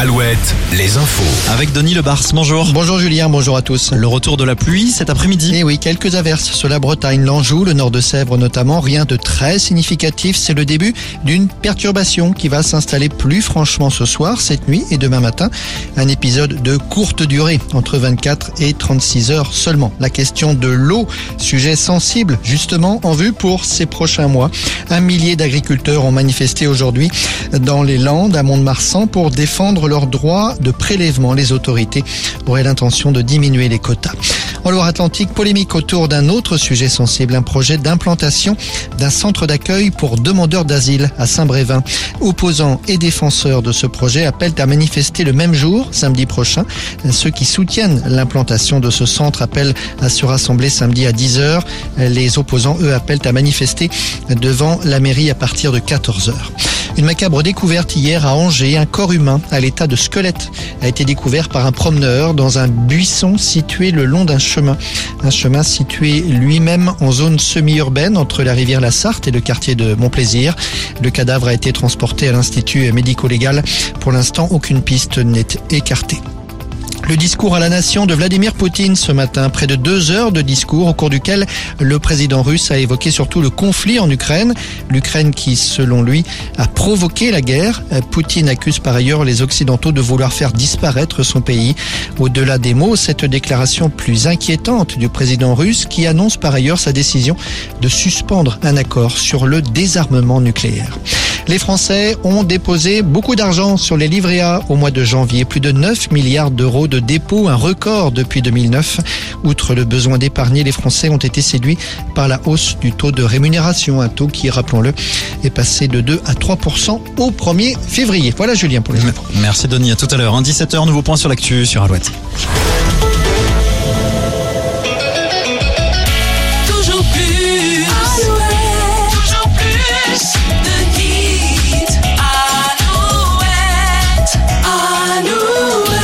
Alouette, les infos. Avec Denis Lebars, bonjour. Bonjour Julien, bonjour à tous. Le retour de la pluie cet après-midi. Et oui, quelques averses sur la Bretagne, l'Anjou, le nord de Sèvres notamment. Rien de très significatif. C'est le début d'une perturbation qui va s'installer plus franchement ce soir, cette nuit et demain matin. Un épisode de courte durée, entre 24 et 36 heures seulement. La question de l'eau, sujet sensible justement en vue pour ces prochains mois. Un millier d'agriculteurs ont manifesté aujourd'hui dans les Landes à Mont-de-Marsan pour défendre leurs droits de prélèvement. Les autorités auraient l'intention de diminuer les quotas. En Loire-Atlantique, polémique autour d'un autre sujet sensible, un projet d'implantation d'un centre d'accueil pour demandeurs d'asile à Saint-Brévin. Opposants et défenseurs de ce projet appellent à manifester le même jour, samedi prochain. Ceux qui soutiennent l'implantation de ce centre appellent à se rassembler samedi à 10h. Les opposants, eux, appellent à manifester devant la mairie à partir de 14h. Une macabre découverte hier à Angers, un corps humain à l'état de squelette a été découvert par un promeneur dans un buisson situé le long d'un chemin. Un chemin situé lui-même en zone semi-urbaine entre la rivière La Sarthe et le quartier de Montplaisir. Le cadavre a été transporté à l'Institut médico-légal. Pour l'instant, aucune piste n'est écartée. Le discours à la nation de Vladimir Poutine ce matin, près de deux heures de discours au cours duquel le président russe a évoqué surtout le conflit en Ukraine. L'Ukraine qui, selon lui, a provoqué la guerre. Poutine accuse par ailleurs les Occidentaux de vouloir faire disparaître son pays. Au-delà des mots, cette déclaration plus inquiétante du président russe qui annonce par ailleurs sa décision de suspendre un accord sur le désarmement nucléaire. Les Français ont déposé beaucoup d'argent sur les livrets A au mois de janvier, plus de 9 milliards d'euros de dépôts, un record depuis 2009. Outre le besoin d'épargner, les Français ont été séduits par la hausse du taux de rémunération, un taux qui, rappelons-le, est passé de 2 à 3% au 1er février. Voilà Julien pour les infos. Merci Denis, à tout à l'heure. 17h, nouveau point sur l'actu sur Alouette.